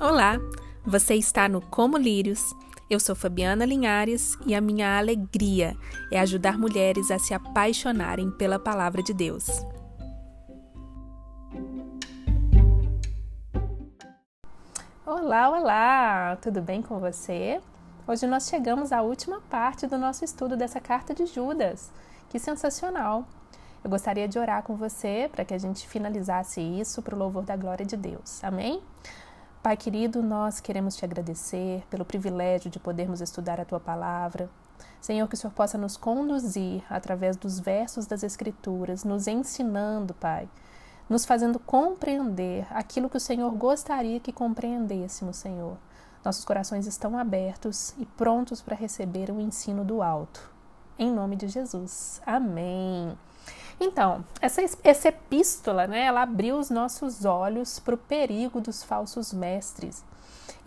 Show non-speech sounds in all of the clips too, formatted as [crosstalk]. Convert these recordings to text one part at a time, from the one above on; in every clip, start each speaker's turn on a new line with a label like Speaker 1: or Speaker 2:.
Speaker 1: Olá, você está no Como Lírios. Eu sou Fabiana Linhares e a minha alegria é ajudar mulheres a se apaixonarem pela palavra de Deus. Olá, olá! Tudo bem com você? Hoje nós chegamos à última parte do nosso estudo dessa carta de Judas. Que sensacional! Eu gostaria de orar com você para que a gente finalizasse isso para o louvor da glória de Deus. Amém? Pai querido, nós queremos te agradecer pelo privilégio de podermos estudar a tua palavra. Senhor, que o Senhor possa nos conduzir através dos versos das Escrituras, nos ensinando, Pai, nos fazendo compreender aquilo que o Senhor gostaria que compreendêssemos, Senhor. Nossos corações estão abertos e prontos para receber o ensino do alto. Em nome de Jesus. Amém. Então, essa, essa epístola, né, ela abriu os nossos olhos para o perigo dos falsos mestres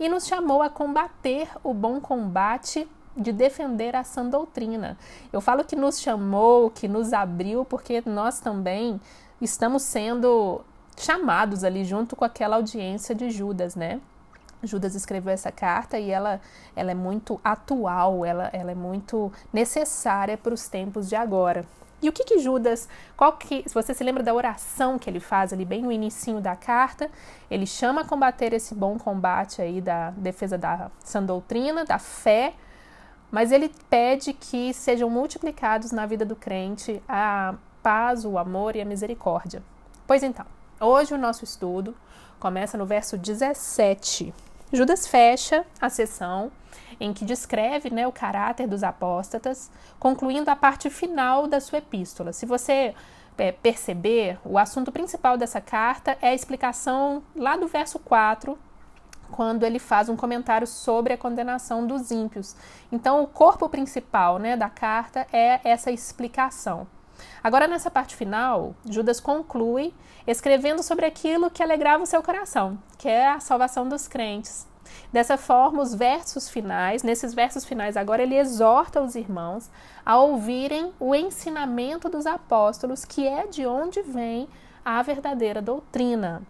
Speaker 1: e nos chamou a combater o bom combate de defender a sã doutrina. Eu falo que nos chamou, que nos abriu, porque nós também estamos sendo chamados ali junto com aquela audiência de Judas, né? Judas escreveu essa carta e ela, ela é muito atual, ela, ela é muito necessária para os tempos de agora. E o que que Judas, qual que, se você se lembra da oração que ele faz ali bem no início da carta, ele chama a combater esse bom combate aí da defesa da sã doutrina, da fé, mas ele pede que sejam multiplicados na vida do crente a paz, o amor e a misericórdia. Pois então, hoje o nosso estudo começa no verso 17. Judas fecha a sessão em que descreve né, o caráter dos apóstatas, concluindo a parte final da sua epístola. Se você é, perceber, o assunto principal dessa carta é a explicação lá do verso 4, quando ele faz um comentário sobre a condenação dos ímpios. Então, o corpo principal né, da carta é essa explicação. Agora, nessa parte final, Judas conclui escrevendo sobre aquilo que alegrava o seu coração, que é a salvação dos crentes. Dessa forma, os versos finais, nesses versos finais agora ele exorta os irmãos a ouvirem o ensinamento dos apóstolos, que é de onde vem a verdadeira doutrina.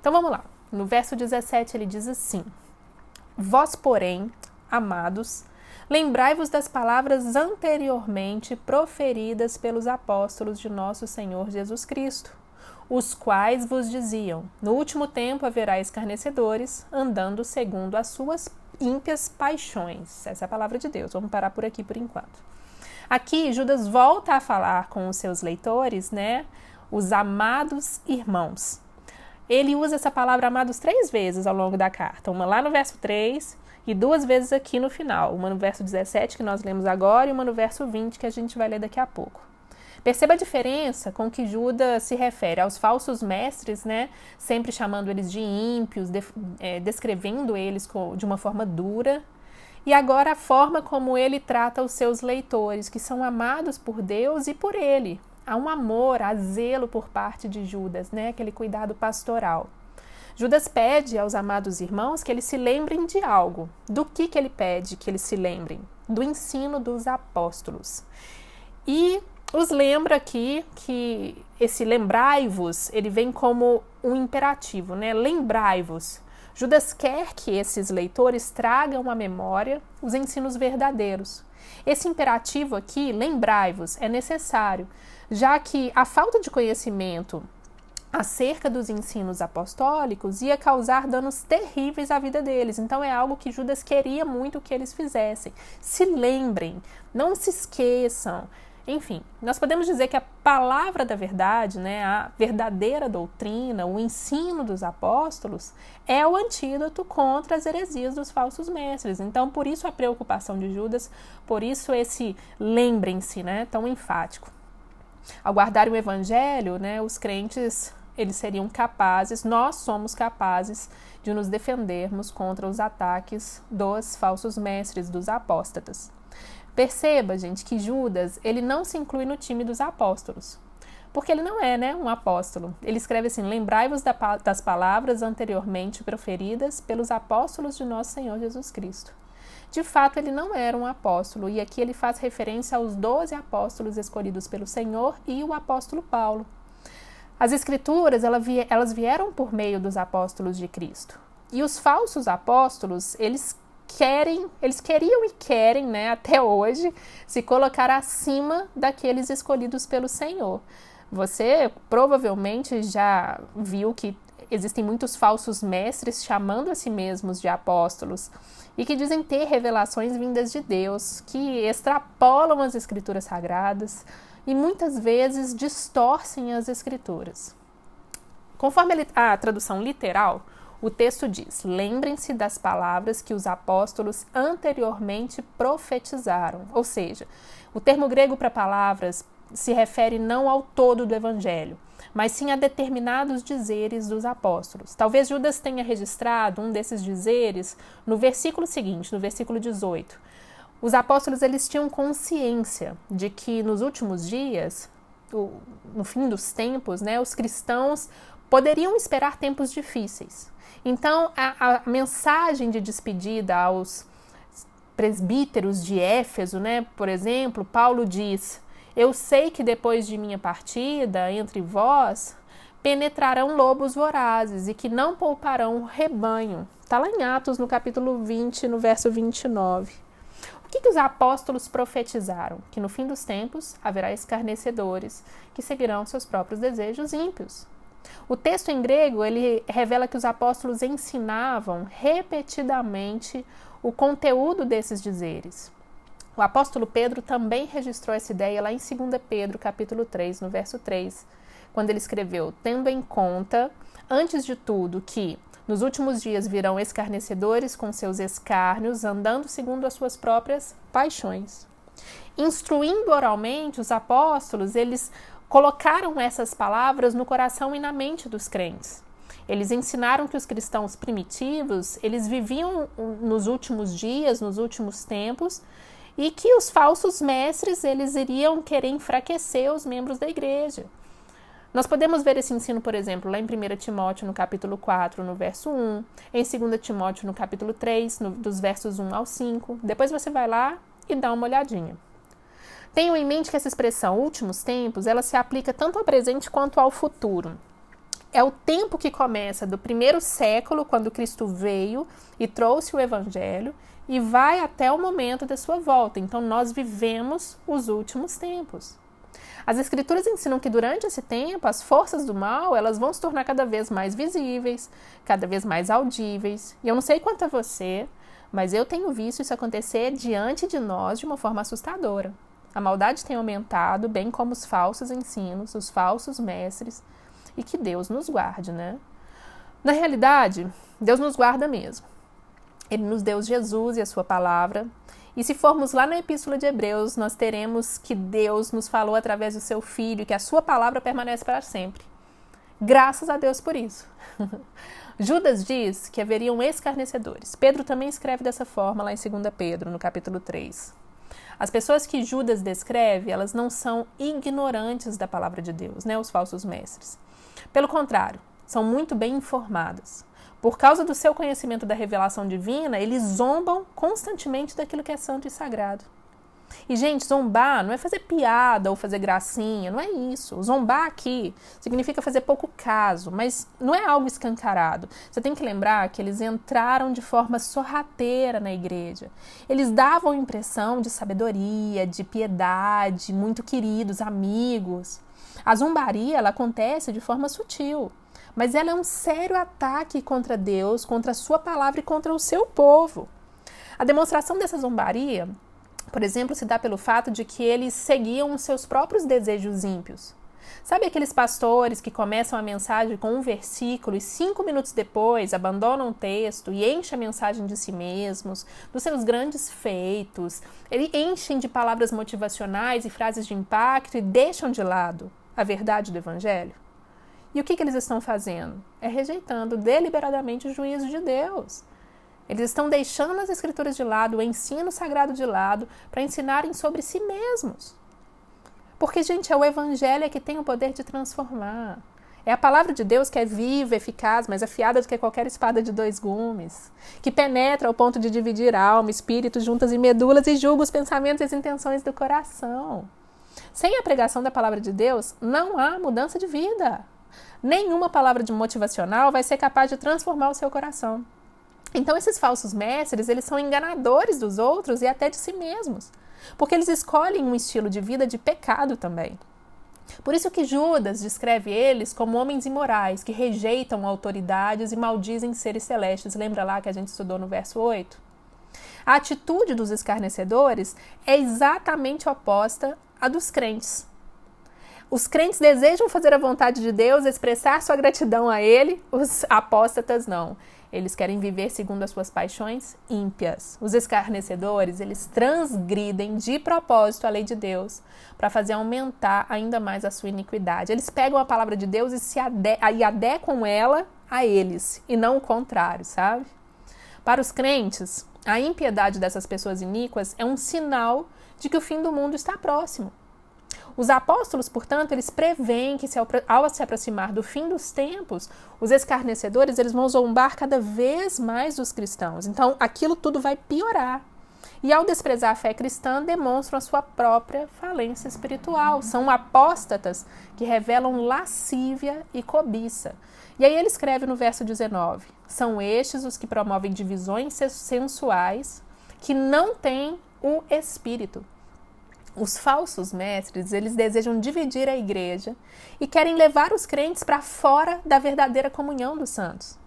Speaker 1: Então vamos lá. No verso 17 ele diz assim: Vós, porém, amados, lembrai-vos das palavras anteriormente proferidas pelos apóstolos de nosso Senhor Jesus Cristo os quais vos diziam: No último tempo haverá escarnecedores, andando segundo as suas ímpias paixões. Essa é a palavra de Deus. Vamos parar por aqui por enquanto. Aqui, Judas volta a falar com os seus leitores, né? Os amados irmãos. Ele usa essa palavra amados três vezes ao longo da carta. Uma lá no verso 3 e duas vezes aqui no final. Uma no verso 17, que nós lemos agora, e uma no verso 20, que a gente vai ler daqui a pouco. Perceba a diferença com que Judas se refere aos falsos mestres, né? Sempre chamando eles de ímpios, de, é, descrevendo eles de uma forma dura. E agora a forma como ele trata os seus leitores, que são amados por Deus e por ele. Há um amor, há zelo por parte de Judas, né? Aquele cuidado pastoral. Judas pede aos amados irmãos que eles se lembrem de algo. Do que, que ele pede que eles se lembrem? Do ensino dos apóstolos. E os lembra aqui que esse lembrai-vos, ele vem como um imperativo, né? Lembrai-vos. Judas quer que esses leitores tragam à memória os ensinos verdadeiros. Esse imperativo aqui, lembrai-vos, é necessário, já que a falta de conhecimento acerca dos ensinos apostólicos ia causar danos terríveis à vida deles. Então é algo que Judas queria muito que eles fizessem. Se lembrem, não se esqueçam, enfim, nós podemos dizer que a palavra da verdade, né, a verdadeira doutrina, o ensino dos apóstolos, é o antídoto contra as heresias dos falsos mestres. Então, por isso a preocupação de Judas, por isso esse lembrem-se, né, tão enfático. Ao guardar o evangelho, né, os crentes eles seriam capazes, nós somos capazes de nos defendermos contra os ataques dos falsos mestres, dos apóstatas. Perceba, gente, que Judas, ele não se inclui no time dos apóstolos. Porque ele não é, né, um apóstolo. Ele escreve assim: Lembrai-vos das palavras anteriormente proferidas pelos apóstolos de nosso Senhor Jesus Cristo. De fato, ele não era um apóstolo, e aqui ele faz referência aos doze apóstolos escolhidos pelo Senhor e o apóstolo Paulo. As Escrituras elas vieram por meio dos apóstolos de Cristo. E os falsos apóstolos, eles querem, eles queriam e querem, né, até hoje, se colocar acima daqueles escolhidos pelo Senhor. Você provavelmente já viu que existem muitos falsos mestres chamando a si mesmos de apóstolos e que dizem ter revelações vindas de Deus, que extrapolam as escrituras sagradas e muitas vezes distorcem as escrituras. Conforme a tradução literal, o texto diz: Lembrem-se das palavras que os apóstolos anteriormente profetizaram. Ou seja, o termo grego para palavras se refere não ao todo do evangelho, mas sim a determinados dizeres dos apóstolos. Talvez Judas tenha registrado um desses dizeres no versículo seguinte, no versículo 18. Os apóstolos eles tinham consciência de que nos últimos dias, no fim dos tempos, né, os cristãos poderiam esperar tempos difíceis. Então, a, a mensagem de despedida aos presbíteros de Éfeso, né, por exemplo, Paulo diz: Eu sei que depois de minha partida entre vós penetrarão lobos vorazes e que não pouparão rebanho. Está lá em Atos, no capítulo 20, no verso 29. O que, que os apóstolos profetizaram? Que no fim dos tempos haverá escarnecedores que seguirão seus próprios desejos ímpios. O texto em grego ele revela que os apóstolos ensinavam repetidamente o conteúdo desses dizeres. O apóstolo Pedro também registrou essa ideia lá em 2 Pedro, capítulo 3, no verso 3, quando ele escreveu: "Tendo em conta, antes de tudo, que nos últimos dias virão escarnecedores com seus escárnios, andando segundo as suas próprias paixões." Instruindo oralmente os apóstolos, eles colocaram essas palavras no coração e na mente dos crentes. Eles ensinaram que os cristãos primitivos, eles viviam nos últimos dias, nos últimos tempos, e que os falsos mestres, eles iriam querer enfraquecer os membros da igreja. Nós podemos ver esse ensino, por exemplo, lá em 1 Timóteo, no capítulo 4, no verso 1, em 2 Timóteo, no capítulo 3, no, dos versos 1 ao 5. Depois você vai lá e dá uma olhadinha. Tenham em mente que essa expressão últimos tempos, ela se aplica tanto ao presente quanto ao futuro. É o tempo que começa do primeiro século, quando Cristo veio e trouxe o evangelho, e vai até o momento da sua volta. Então nós vivemos os últimos tempos. As escrituras ensinam que durante esse tempo as forças do mal, elas vão se tornar cada vez mais visíveis, cada vez mais audíveis. E eu não sei quanto a você, mas eu tenho visto isso acontecer diante de nós de uma forma assustadora. A maldade tem aumentado, bem como os falsos ensinos, os falsos mestres, e que Deus nos guarde, né? Na realidade, Deus nos guarda mesmo. Ele nos deu Jesus e a sua palavra. E se formos lá na Epístola de Hebreus, nós teremos que Deus nos falou através do seu Filho, que a sua palavra permanece para sempre. Graças a Deus por isso. [laughs] Judas diz que haveriam escarnecedores. Pedro também escreve dessa forma lá em 2 Pedro, no capítulo 3. As pessoas que Judas descreve, elas não são ignorantes da palavra de Deus, né, os falsos mestres. Pelo contrário, são muito bem informadas. Por causa do seu conhecimento da revelação divina, eles zombam constantemente daquilo que é santo e sagrado. E, gente, zombar não é fazer piada ou fazer gracinha, não é isso. Zombar aqui significa fazer pouco caso, mas não é algo escancarado. Você tem que lembrar que eles entraram de forma sorrateira na igreja. Eles davam impressão de sabedoria, de piedade, muito queridos, amigos. A zombaria ela acontece de forma sutil, mas ela é um sério ataque contra Deus, contra a sua palavra e contra o seu povo. A demonstração dessa zombaria por exemplo, se dá pelo fato de que eles seguiam os seus próprios desejos ímpios. Sabe aqueles pastores que começam a mensagem com um versículo e cinco minutos depois abandonam o texto e enchem a mensagem de si mesmos, dos seus grandes feitos, eles enchem de palavras motivacionais e frases de impacto e deixam de lado a verdade do Evangelho? E o que, que eles estão fazendo? É rejeitando deliberadamente o juízo de Deus. Eles estão deixando as escrituras de lado, o ensino sagrado de lado, para ensinarem sobre si mesmos. Porque, gente, é o evangelho que tem o poder de transformar. É a palavra de Deus que é viva, eficaz, mais afiada do que qualquer espada de dois gumes, que penetra ao ponto de dividir alma, espírito, juntas e medulas e julga os pensamentos e as intenções do coração. Sem a pregação da palavra de Deus, não há mudança de vida. Nenhuma palavra de motivacional vai ser capaz de transformar o seu coração. Então esses falsos mestres, eles são enganadores dos outros e até de si mesmos, porque eles escolhem um estilo de vida de pecado também. Por isso que Judas descreve eles como homens imorais, que rejeitam autoridades e maldizem seres celestes. Lembra lá que a gente estudou no verso 8? A atitude dos escarnecedores é exatamente oposta à dos crentes. Os crentes desejam fazer a vontade de Deus, expressar sua gratidão a Ele, os apóstatas não. Eles querem viver segundo as suas paixões ímpias. Os escarnecedores, eles transgridem de propósito a lei de Deus para fazer aumentar ainda mais a sua iniquidade. Eles pegam a palavra de Deus e se ade e adequam ela a eles, e não o contrário, sabe? Para os crentes, a impiedade dessas pessoas iníquas é um sinal de que o fim do mundo está próximo. Os apóstolos, portanto, eles preveem que se, ao se aproximar do fim dos tempos, os escarnecedores eles vão zombar cada vez mais dos cristãos. Então, aquilo tudo vai piorar. E ao desprezar a fé cristã, demonstram a sua própria falência espiritual. São apóstatas que revelam lascívia e cobiça. E aí ele escreve no verso 19: São estes os que promovem divisões sensuais, que não têm o espírito os falsos mestres, eles desejam dividir a igreja e querem levar os crentes para fora da verdadeira comunhão dos santos.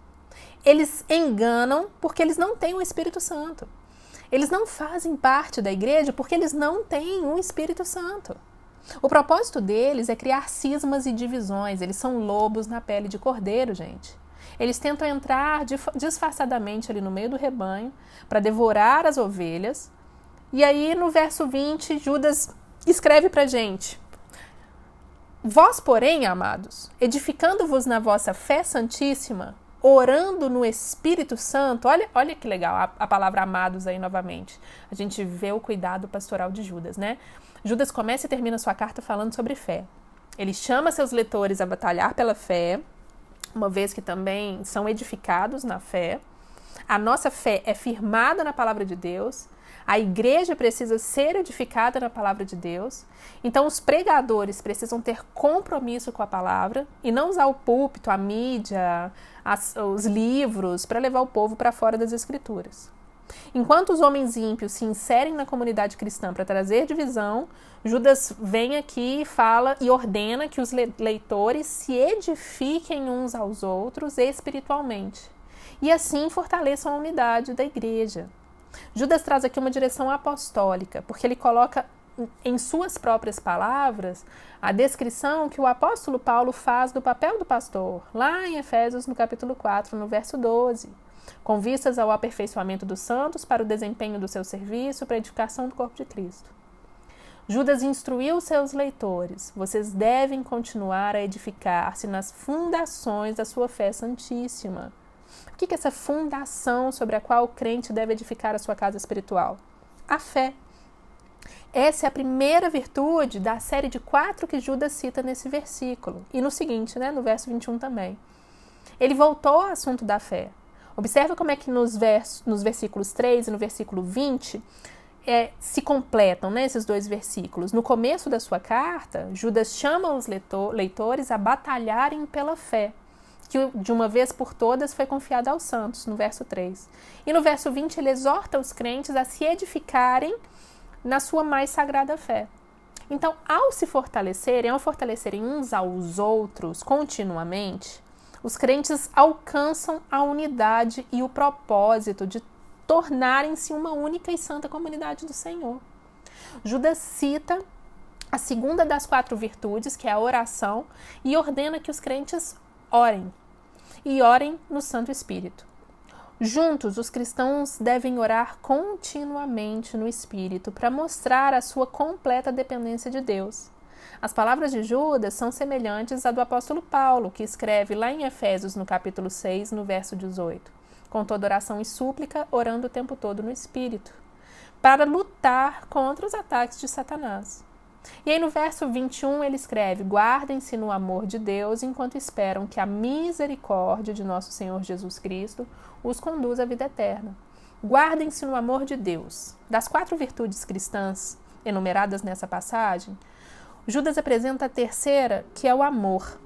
Speaker 1: Eles enganam porque eles não têm o Espírito Santo. Eles não fazem parte da igreja porque eles não têm o Espírito Santo. O propósito deles é criar cismas e divisões. Eles são lobos na pele de cordeiro, gente. Eles tentam entrar disfarçadamente ali no meio do rebanho para devorar as ovelhas, e aí no verso 20, Judas escreve para gente: Vós, porém, amados, edificando-vos na vossa fé santíssima, orando no Espírito Santo. Olha, olha que legal a, a, palavra amados aí novamente. A gente vê o cuidado pastoral de Judas, né? Judas começa e termina sua carta falando sobre fé. Ele chama seus leitores a batalhar pela fé, uma vez que também são edificados na fé. A nossa fé é firmada na palavra de Deus a igreja precisa ser edificada na palavra de Deus. Então, os pregadores precisam ter compromisso com a palavra e não usar o púlpito, a mídia, as, os livros para levar o povo para fora das escrituras. Enquanto os homens ímpios se inserem na comunidade cristã para trazer divisão, Judas vem aqui e fala e ordena que os leitores se edifiquem uns aos outros espiritualmente e assim fortaleçam a unidade da igreja. Judas traz aqui uma direção apostólica, porque ele coloca em suas próprias palavras a descrição que o apóstolo Paulo faz do papel do pastor, lá em Efésios, no capítulo 4, no verso 12, com vistas ao aperfeiçoamento dos santos para o desempenho do seu serviço, para a edificação do corpo de Cristo. Judas instruiu seus leitores: vocês devem continuar a edificar-se nas fundações da sua fé santíssima o que é essa fundação sobre a qual o crente deve edificar a sua casa espiritual? A fé. Essa é a primeira virtude da série de quatro que Judas cita nesse versículo. E no seguinte, né, no verso 21 também. Ele voltou ao assunto da fé. Observa como é que nos, vers nos versículos 3 e no versículo 20 é, se completam né, esses dois versículos. No começo da sua carta, Judas chama os leitor, leitores a batalharem pela fé que de uma vez por todas foi confiada aos santos, no verso 3. E no verso 20 ele exorta os crentes a se edificarem na sua mais sagrada fé. Então, ao se fortalecerem, ao fortalecerem uns aos outros continuamente, os crentes alcançam a unidade e o propósito de tornarem-se uma única e santa comunidade do Senhor. Judas cita a segunda das quatro virtudes, que é a oração, e ordena que os crentes orem e orem no Santo Espírito. Juntos, os cristãos devem orar continuamente no Espírito para mostrar a sua completa dependência de Deus. As palavras de Judas são semelhantes à do apóstolo Paulo, que escreve lá em Efésios, no capítulo 6, no verso 18: Com toda oração e súplica, orando o tempo todo no Espírito, para lutar contra os ataques de Satanás. E aí no verso 21 ele escreve: Guardem-se no amor de Deus enquanto esperam que a misericórdia de nosso Senhor Jesus Cristo os conduza à vida eterna. Guardem-se no amor de Deus. Das quatro virtudes cristãs enumeradas nessa passagem, Judas apresenta a terceira, que é o amor.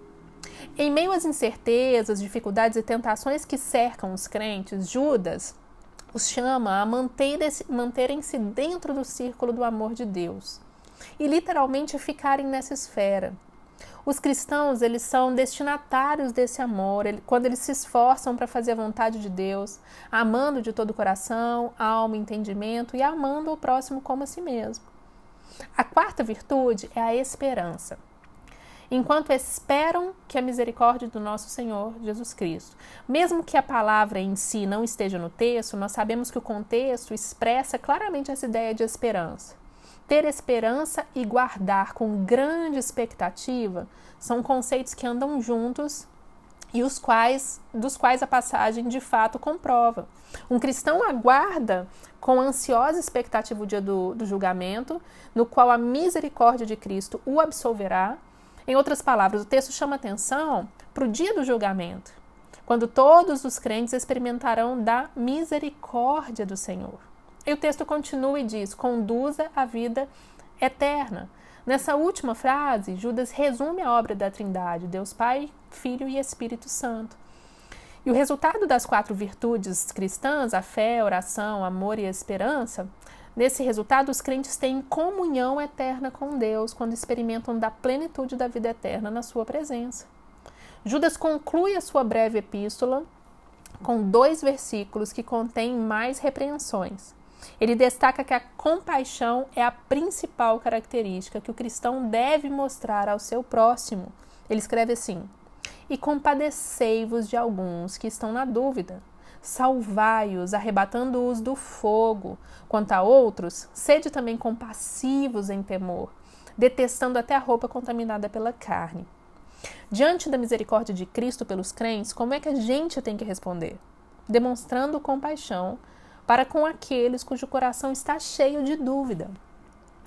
Speaker 1: Em meio às incertezas, dificuldades e tentações que cercam os crentes, Judas os chama a manterem-se dentro do círculo do amor de Deus e literalmente ficarem nessa esfera. Os cristãos, eles são destinatários desse amor, quando eles se esforçam para fazer a vontade de Deus, amando de todo o coração, alma, entendimento e amando o próximo como a si mesmo. A quarta virtude é a esperança enquanto esperam que a misericórdia do nosso Senhor Jesus Cristo. Mesmo que a palavra em si não esteja no texto, nós sabemos que o contexto expressa claramente essa ideia de esperança. Ter esperança e guardar com grande expectativa são conceitos que andam juntos e os quais, dos quais a passagem de fato comprova. Um cristão aguarda com ansiosa expectativa o dia do, do julgamento, no qual a misericórdia de Cristo o absolverá em outras palavras, o texto chama atenção para o dia do julgamento, quando todos os crentes experimentarão da misericórdia do Senhor. E o texto continua e diz: conduza a vida eterna. Nessa última frase, Judas resume a obra da Trindade, Deus Pai, Filho e Espírito Santo. E o resultado das quatro virtudes cristãs, a fé, a oração, amor e a esperança, Nesse resultado, os crentes têm comunhão eterna com Deus quando experimentam da plenitude da vida eterna na sua presença. Judas conclui a sua breve epístola com dois versículos que contêm mais repreensões. Ele destaca que a compaixão é a principal característica que o cristão deve mostrar ao seu próximo. Ele escreve assim: E compadecei-vos de alguns que estão na dúvida salvai-os, arrebatando-os do fogo. Quanto a outros, sede também compassivos em temor, detestando até a roupa contaminada pela carne. Diante da misericórdia de Cristo pelos crentes, como é que a gente tem que responder? Demonstrando compaixão para com aqueles cujo coração está cheio de dúvida.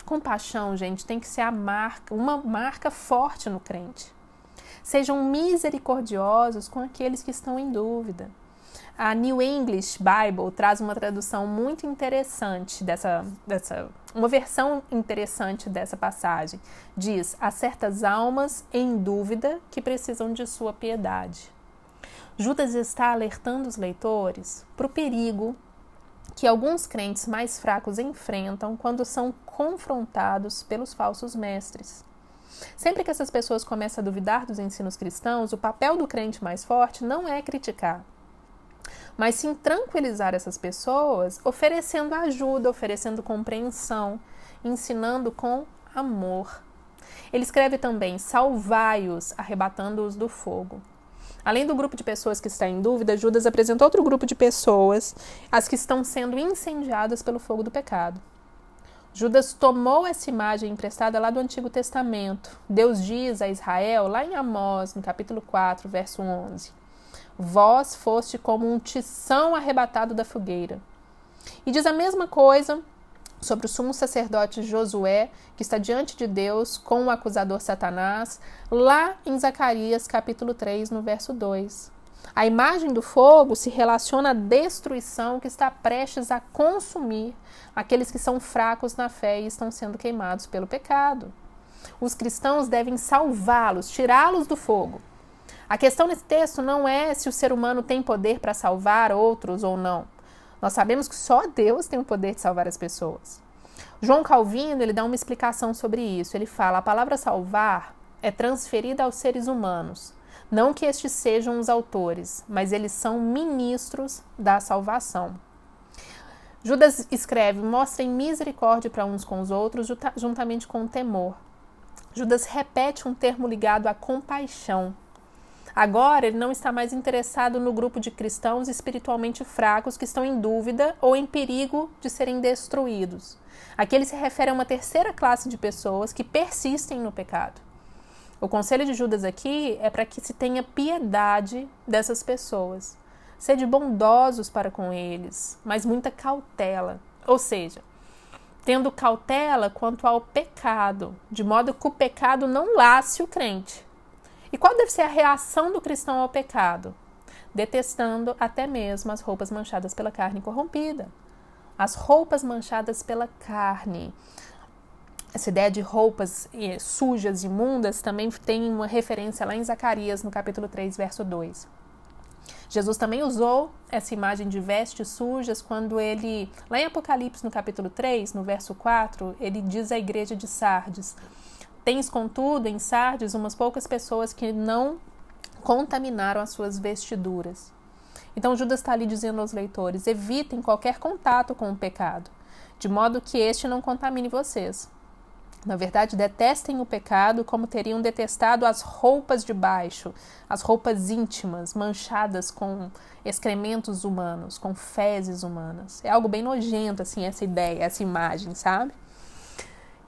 Speaker 1: Compaixão, gente, tem que ser a marca, uma marca forte no crente. Sejam misericordiosos com aqueles que estão em dúvida. A New English Bible traz uma tradução muito interessante dessa, dessa uma versão interessante dessa passagem. Diz: há certas almas em dúvida que precisam de sua piedade. Judas está alertando os leitores para o perigo que alguns crentes mais fracos enfrentam quando são confrontados pelos falsos mestres. Sempre que essas pessoas começam a duvidar dos ensinos cristãos, o papel do crente mais forte não é criticar, mas sim tranquilizar essas pessoas, oferecendo ajuda, oferecendo compreensão, ensinando com amor. Ele escreve também: salvai-os, arrebatando-os do fogo. Além do grupo de pessoas que está em dúvida, Judas apresenta outro grupo de pessoas, as que estão sendo incendiadas pelo fogo do pecado. Judas tomou essa imagem emprestada lá do Antigo Testamento. Deus diz a Israel, lá em Amós, no capítulo 4, verso 11: vós foste como um tição arrebatado da fogueira. E diz a mesma coisa sobre o sumo sacerdote Josué, que está diante de Deus com o acusador Satanás, lá em Zacarias capítulo 3, no verso 2. A imagem do fogo se relaciona à destruição que está prestes a consumir aqueles que são fracos na fé e estão sendo queimados pelo pecado. Os cristãos devem salvá-los, tirá-los do fogo. A questão nesse texto não é se o ser humano tem poder para salvar outros ou não. Nós sabemos que só Deus tem o poder de salvar as pessoas. João Calvino ele dá uma explicação sobre isso. Ele fala: a palavra salvar é transferida aos seres humanos. Não que estes sejam os autores, mas eles são ministros da salvação. Judas escreve: mostrem misericórdia para uns com os outros, juntamente com o temor. Judas repete um termo ligado à compaixão. Agora, ele não está mais interessado no grupo de cristãos espiritualmente fracos que estão em dúvida ou em perigo de serem destruídos. Aqui ele se refere a uma terceira classe de pessoas que persistem no pecado. O conselho de Judas aqui é para que se tenha piedade dessas pessoas. Sede bondosos para com eles, mas muita cautela. Ou seja, tendo cautela quanto ao pecado, de modo que o pecado não lace o crente. E qual deve ser a reação do cristão ao pecado? Detestando até mesmo as roupas manchadas pela carne corrompida. As roupas manchadas pela carne. essa ideia de roupas eh, sujas, imundas, também tem uma referência lá em Zacarias, no capítulo 3, verso 2. Jesus também usou essa imagem de vestes sujas quando ele, lá em Apocalipse, no capítulo 3, no verso 4, ele diz à igreja de Sardes: Tens, contudo, em Sardes umas poucas pessoas que não contaminaram as suas vestiduras. Então Judas está ali dizendo aos leitores: evitem qualquer contato com o pecado, de modo que este não contamine vocês. Na verdade, detestem o pecado como teriam detestado as roupas de baixo, as roupas íntimas, manchadas com excrementos humanos, com fezes humanas. É algo bem nojento, assim, essa ideia, essa imagem, sabe?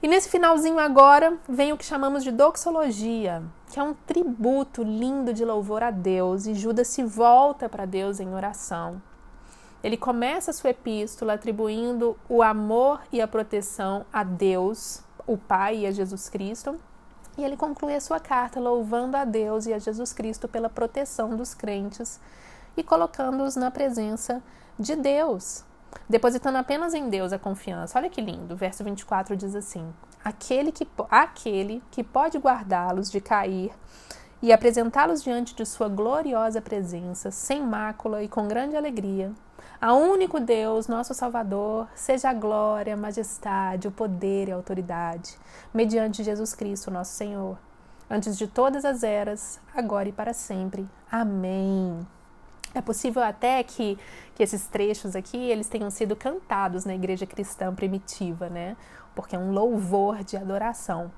Speaker 1: E nesse finalzinho agora vem o que chamamos de doxologia, que é um tributo lindo de louvor a Deus, e Judas se volta para Deus em oração. Ele começa sua epístola atribuindo o amor e a proteção a Deus, o Pai e a Jesus Cristo, e ele conclui a sua carta louvando a Deus e a Jesus Cristo pela proteção dos crentes e colocando-os na presença de Deus, depositando apenas em Deus a confiança. Olha que lindo, verso 24 diz assim: aquele que, aquele que pode guardá-los de cair e apresentá-los diante de sua gloriosa presença, sem mácula e com grande alegria. A único Deus, nosso Salvador, seja a glória, a majestade, o poder e a autoridade, mediante Jesus Cristo, nosso Senhor, antes de todas as eras, agora e para sempre. Amém. É possível até que, que esses trechos aqui eles tenham sido cantados na igreja cristã primitiva, né? Porque é um louvor de adoração.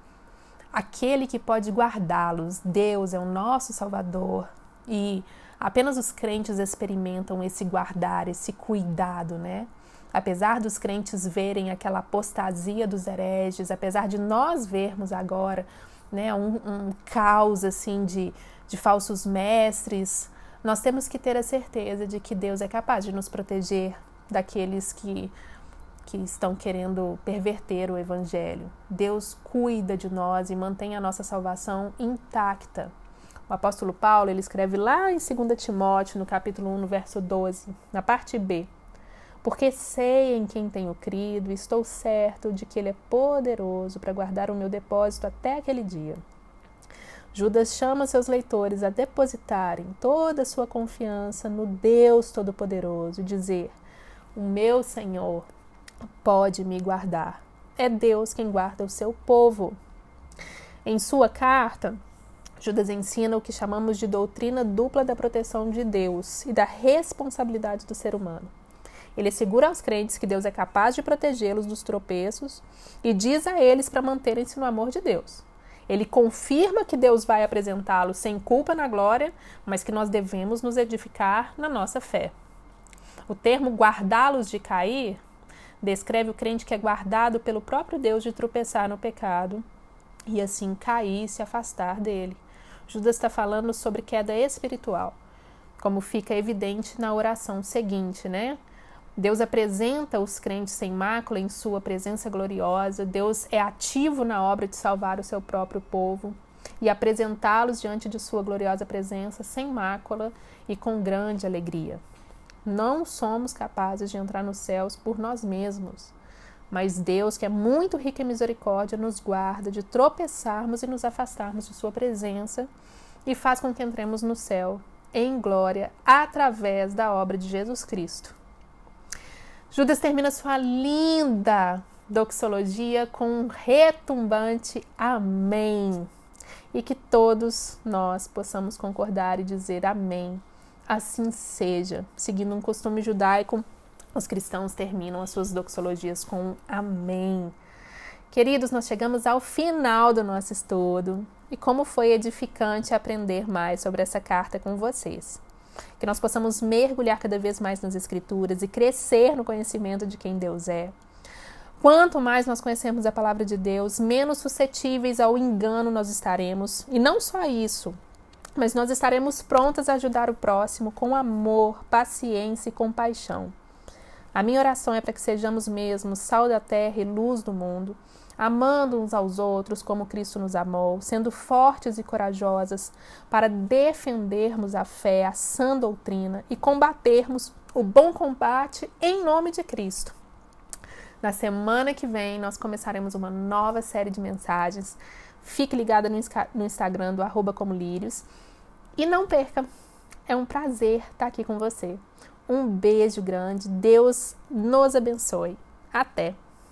Speaker 1: Aquele que pode guardá-los, Deus é o nosso Salvador e apenas os crentes experimentam esse guardar, esse cuidado, né? Apesar dos crentes verem aquela apostasia dos hereges, apesar de nós vermos agora, né, um, um caos assim de, de falsos mestres, nós temos que ter a certeza de que Deus é capaz de nos proteger daqueles que, que estão querendo perverter o Evangelho. Deus cuida de nós e mantém a nossa salvação intacta. O apóstolo Paulo ele escreve lá em 2 Timóteo, no capítulo 1, no verso 12, na parte B. Porque sei em quem tenho crido e estou certo de que Ele é poderoso para guardar o meu depósito até aquele dia. Judas chama seus leitores a depositarem toda a sua confiança no Deus Todo-Poderoso e dizer: O meu Senhor pode me guardar. É Deus quem guarda o seu povo. Em sua carta, Judas ensina o que chamamos de doutrina dupla da proteção de Deus e da responsabilidade do ser humano. Ele assegura aos crentes que Deus é capaz de protegê-los dos tropeços e diz a eles para manterem-se no amor de Deus. Ele confirma que Deus vai apresentá-lo sem culpa na glória, mas que nós devemos nos edificar na nossa fé. O termo guardá-los de cair descreve o crente que é guardado pelo próprio Deus de tropeçar no pecado e assim cair e se afastar dele. Judas está falando sobre queda espiritual, como fica evidente na oração seguinte, né? Deus apresenta os crentes sem mácula em sua presença gloriosa. Deus é ativo na obra de salvar o seu próprio povo e apresentá-los diante de sua gloriosa presença sem mácula e com grande alegria. Não somos capazes de entrar nos céus por nós mesmos, mas Deus, que é muito rico em misericórdia, nos guarda de tropeçarmos e nos afastarmos de sua presença e faz com que entremos no céu em glória através da obra de Jesus Cristo. Judas termina sua linda doxologia com um retumbante Amém. E que todos nós possamos concordar e dizer Amém. Assim seja. Seguindo um costume judaico, os cristãos terminam as suas doxologias com Amém. Queridos, nós chegamos ao final do nosso estudo e como foi edificante aprender mais sobre essa carta com vocês que nós possamos mergulhar cada vez mais nas Escrituras e crescer no conhecimento de quem Deus é. Quanto mais nós conhecermos a palavra de Deus, menos suscetíveis ao engano nós estaremos. E não só isso, mas nós estaremos prontas a ajudar o próximo com amor, paciência e compaixão. A minha oração é para que sejamos mesmo sal da terra e luz do mundo amando uns aos outros como Cristo nos amou, sendo fortes e corajosas para defendermos a fé, a sã doutrina e combatermos o bom combate em nome de Cristo. Na semana que vem, nós começaremos uma nova série de mensagens. Fique ligada no, Instagram do arroba como lírios. E não perca, é um prazer estar aqui com você. Um beijo grande, Deus nos abençoe. Até!